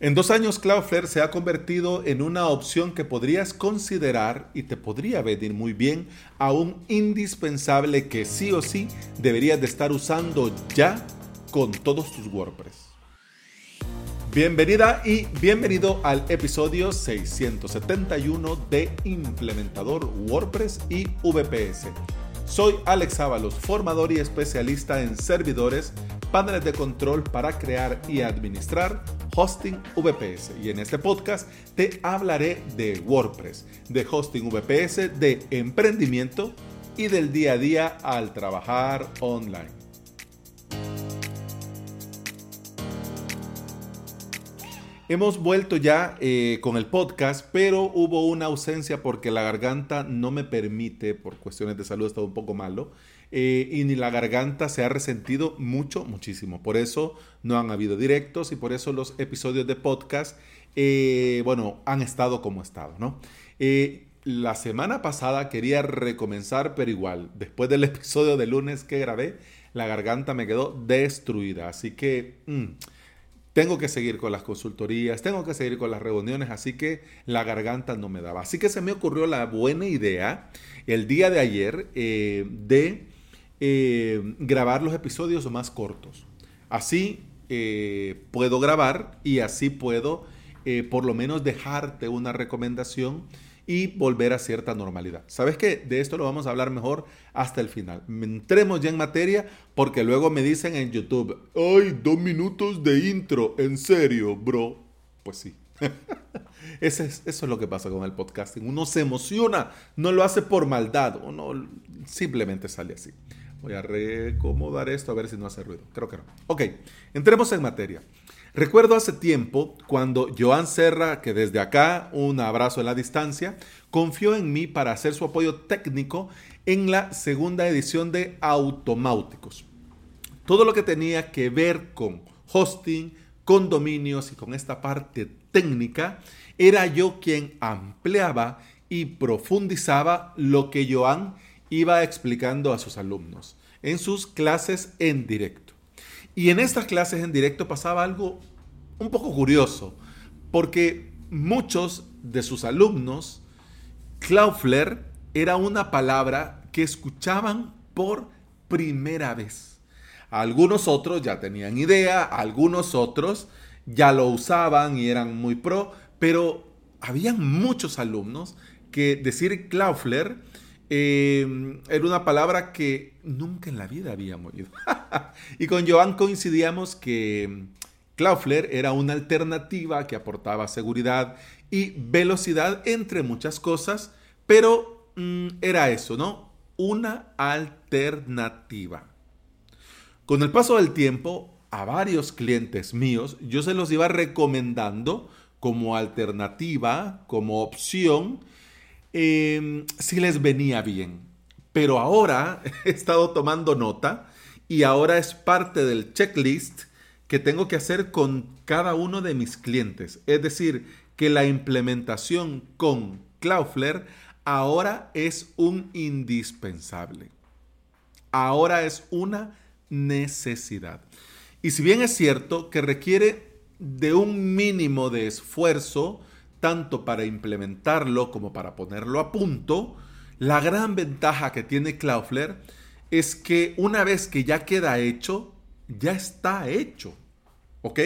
En dos años Cloudflare se ha convertido en una opción que podrías considerar y te podría venir muy bien a un indispensable que sí o sí deberías de estar usando ya con todos tus WordPress. Bienvenida y bienvenido al episodio 671 de Implementador WordPress y VPS. Soy Alex Ábalos, formador y especialista en servidores, paneles de control para crear y administrar hosting VPS. Y en este podcast te hablaré de WordPress, de hosting VPS, de emprendimiento y del día a día al trabajar online. Hemos vuelto ya eh, con el podcast, pero hubo una ausencia porque la garganta no me permite, por cuestiones de salud, estado un poco malo, eh, y ni la garganta se ha resentido mucho, muchísimo. Por eso no han habido directos y por eso los episodios de podcast, eh, bueno, han estado como estado, ¿no? la semana pasada quería recomenzar, pero igual, después del episodio de lunes que grabé, la garganta me quedó destruida. Así que... Mm, tengo que seguir con las consultorías, tengo que seguir con las reuniones, así que la garganta no me daba. Así que se me ocurrió la buena idea el día de ayer eh, de eh, grabar los episodios más cortos. Así eh, puedo grabar y así puedo por lo menos dejarte una recomendación y volver a cierta normalidad. ¿Sabes qué? De esto lo vamos a hablar mejor hasta el final. Entremos ya en materia porque luego me dicen en YouTube, ¡ay, dos minutos de intro! ¿En serio, bro? Pues sí. eso, es, eso es lo que pasa con el podcasting. Uno se emociona, no lo hace por maldad, uno simplemente sale así. Voy a recomodar esto a ver si no hace ruido. Creo que no. Ok, entremos en materia. Recuerdo hace tiempo cuando Joan Serra, que desde acá, un abrazo en la distancia, confió en mí para hacer su apoyo técnico en la segunda edición de Automáuticos. Todo lo que tenía que ver con hosting, con dominios y con esta parte técnica, era yo quien ampliaba y profundizaba lo que Joan iba explicando a sus alumnos en sus clases en directo. Y en estas clases en directo pasaba algo un poco curioso, porque muchos de sus alumnos, Cloudflare era una palabra que escuchaban por primera vez. Algunos otros ya tenían idea, algunos otros ya lo usaban y eran muy pro, pero habían muchos alumnos que decir Cloudflare Em, era una palabra que nunca en la vida habíamos oído. y con Joan coincidíamos que em, Cloudflare era una alternativa que aportaba seguridad y velocidad entre muchas cosas, pero mm, era eso, ¿no? Una alternativa. Con el paso del tiempo, a varios clientes míos, yo se los iba recomendando como alternativa, como opción, Em, si les venía bien. Pero ahora he estado tomando nota y ahora es parte del checklist que tengo que hacer con cada uno de mis clientes. Es decir, que la implementación con Cloudflare ahora es un indispensable. Ahora es una necesidad. Y si bien es cierto que requiere de un mínimo de esfuerzo, tanto para implementarlo como para ponerlo a punto, la gran ventaja que tiene Cloudflare es que una vez que ya queda hecho, ya está hecho. ¿Ok?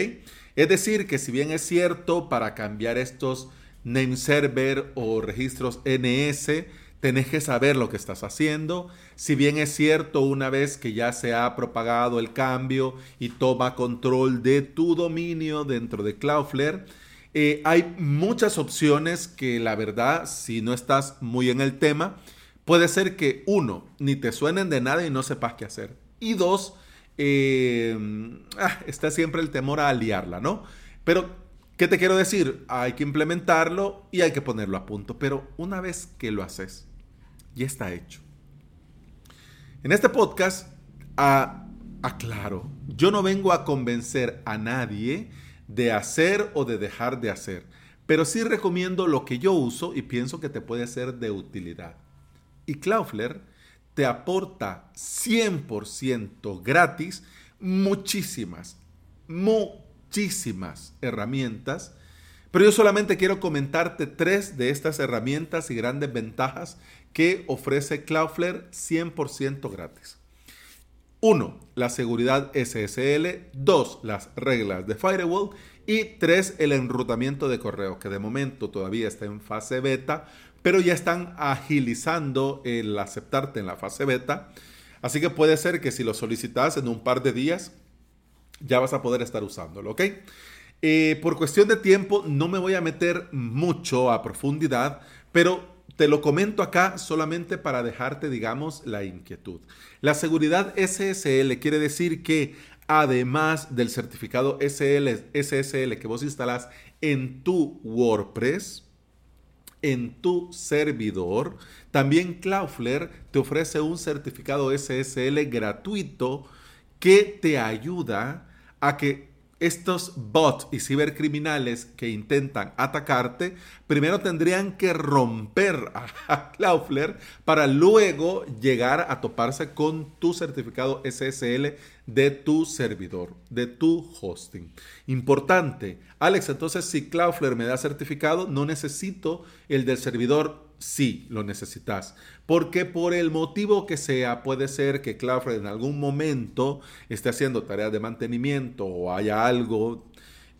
Es decir, que si bien es cierto, para cambiar estos name server o registros NS, tenés que saber lo que estás haciendo. Si bien es cierto, una vez que ya se ha propagado el cambio y toma control de tu dominio dentro de Cloudflare, eh, hay muchas opciones que la verdad, si no estás muy en el tema, puede ser que uno, ni te suenen de nada y no sepas qué hacer. Y dos, eh, ah, está siempre el temor a liarla, ¿no? Pero, ¿qué te quiero decir? Hay que implementarlo y hay que ponerlo a punto. Pero una vez que lo haces, ya está hecho. En este podcast, aclaro, yo no vengo a convencer a nadie de hacer o de dejar de hacer. Pero sí recomiendo lo que yo uso y pienso que te puede ser de utilidad. Y Cloudflare te aporta 100% gratis muchísimas, muchísimas herramientas, pero yo solamente quiero comentarte tres de estas herramientas y grandes ventajas que ofrece Cloudflare 100% gratis. 1. La seguridad SSL. 2. Las reglas de Firewall. Y 3. El enrutamiento de correo, que de momento todavía está en fase beta, pero ya están agilizando el aceptarte en la fase beta. Así que puede ser que si lo solicitas en un par de días, ya vas a poder estar usándolo, ¿ok? Eh, por cuestión de tiempo, no me voy a meter mucho a profundidad, pero te lo comento acá solamente para dejarte, digamos, la inquietud. La seguridad SSL quiere decir que además del certificado SSL que vos instalás en tu WordPress, en tu servidor, también Cloudflare te ofrece un certificado SSL gratuito que te ayuda a que estos bots y cibercriminales que intentan atacarte, primero tendrían que romper a Cloudflare para luego llegar a toparse con tu certificado SSL de tu servidor, de tu hosting. Importante, Alex, entonces si Cloudflare me da certificado, no necesito el del servidor sí lo necesitas. Porque por el motivo que sea, puede ser que Cloudflare en algún momento esté haciendo tareas de mantenimiento o haya algo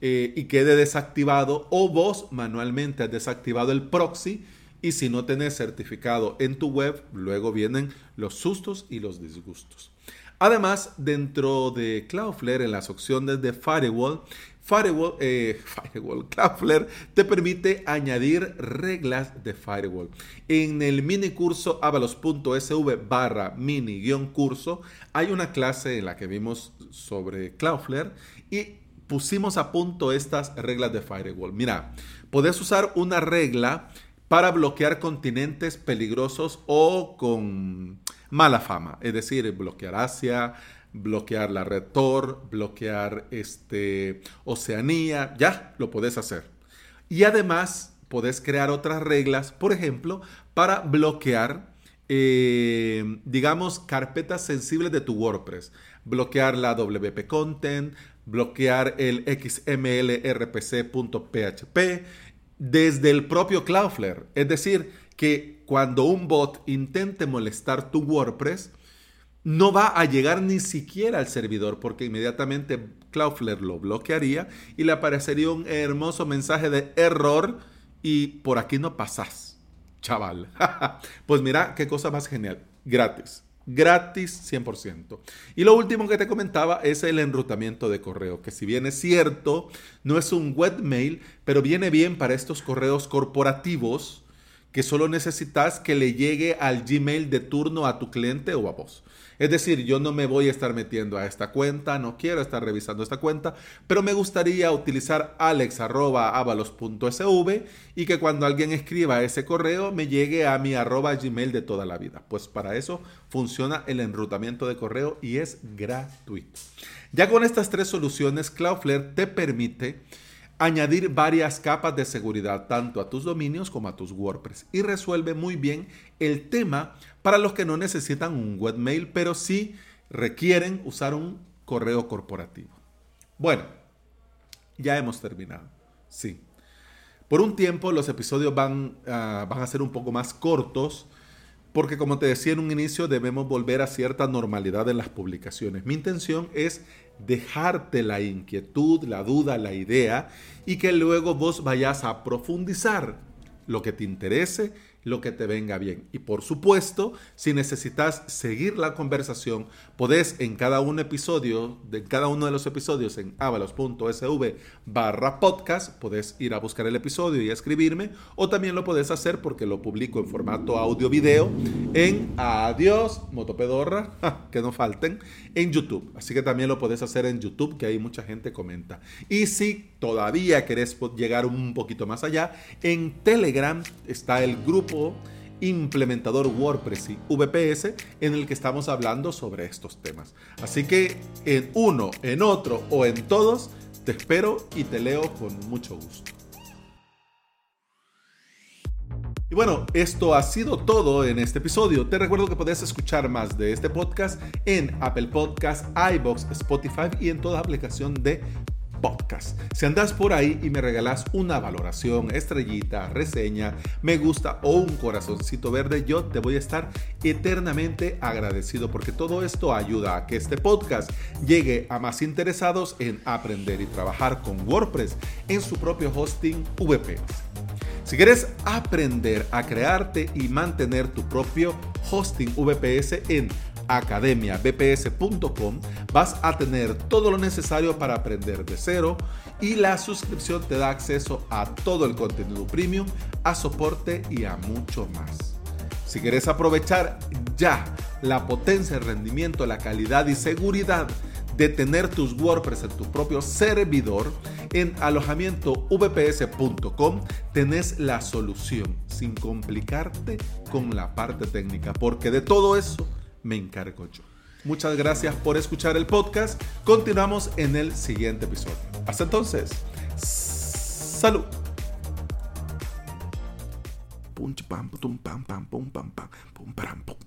eh, y quede desactivado o vos manualmente has desactivado el proxy y si no tenés certificado en tu web, luego vienen los sustos y los disgustos. Además, dentro de Cloudflare, en las opciones de Firewall, Firewall, eh, Firewall, Cloudflare te permite añadir reglas de Firewall. En el mini curso avalos.sv barra mini guion curso hay una clase en la que vimos sobre Cloudflare y pusimos a punto estas reglas de Firewall. Mira, puedes usar una regla para bloquear continentes peligrosos o con mala fama, es decir, bloquear Asia, bloquear la red Tor, bloquear este, Oceanía, ya lo puedes hacer. Y además puedes crear otras reglas, por ejemplo, para bloquear, eh, digamos, carpetas sensibles de tu WordPress. Bloquear la WP Content, bloquear el xmlrpc.php desde el propio Cloudflare. Es decir, que cuando un bot intente molestar tu WordPress, no va a llegar ni siquiera al servidor porque inmediatamente Cloudflare lo bloquearía y le aparecería un hermoso mensaje de error y por aquí no pasas, chaval. pues mira, qué cosa más genial, gratis. Gratis 100%. Y lo último que te comentaba es el enrutamiento de correo, que si bien es cierto, no es un webmail, pero viene bien para estos correos corporativos que solo necesitas que le llegue al Gmail de turno a tu cliente o a vos. Es decir, yo no me voy a estar metiendo a esta cuenta, no quiero estar revisando esta cuenta, pero me gustaría utilizar alex.avalos.sv y que cuando alguien escriba ese correo me llegue a mi arroba gmail de toda la vida. Pues para eso funciona el enrutamiento de correo y es gratuito. Ya con estas tres soluciones, Cloudflare te permite añadir varias capas de seguridad tanto a tus dominios como a tus WordPress y resuelve muy bien el tema para los que no necesitan un webmail, pero sí requieren usar un correo corporativo. Bueno, ya hemos terminado. Sí. Por un tiempo los episodios van, ah, van a ser un poco más cortos porque como te decía en un inicio debemos volver a cierta normalidad en las publicaciones. Mi intención es dejarte la inquietud, la duda, la idea y que luego vos vayas a profundizar lo que te interese lo que te venga bien. Y por supuesto, si necesitas seguir la conversación, podés en cada un episodio, de cada uno de los episodios en avalos.sv barra podcast, podés ir a buscar el episodio y escribirme, o también lo podés hacer porque lo publico en formato audio-video en Adiós, Motopedorra, que no falten, en YouTube. Así que también lo podés hacer en YouTube, que ahí mucha gente comenta. Y si todavía querés llegar un poquito más allá, en Telegram está el grupo implementador WordPress y VPS en el que estamos hablando sobre estos temas. Así que en uno, en otro o en todos, te espero y te leo con mucho gusto. Y bueno, esto ha sido todo en este episodio. Te recuerdo que puedes escuchar más de este podcast en Apple Podcasts, iBox, Spotify y en toda aplicación de podcast. Si andas por ahí y me regalas una valoración, estrellita, reseña, me gusta o un corazoncito verde, yo te voy a estar eternamente agradecido porque todo esto ayuda a que este podcast llegue a más interesados en aprender y trabajar con WordPress en su propio hosting VPS. Si quieres aprender a crearte y mantener tu propio hosting VPS en academiabps.com vas a tener todo lo necesario para aprender de cero y la suscripción te da acceso a todo el contenido premium, a soporte y a mucho más. Si quieres aprovechar ya la potencia, el rendimiento, la calidad y seguridad de tener tus WordPress en tu propio servidor, en alojamiento vps.com tenés la solución sin complicarte con la parte técnica, porque de todo eso me encargo yo. Muchas gracias por escuchar el podcast. Continuamos en el siguiente episodio. Hasta entonces. Salud. Punch pam pum pam pam pum pam pam pum pam pum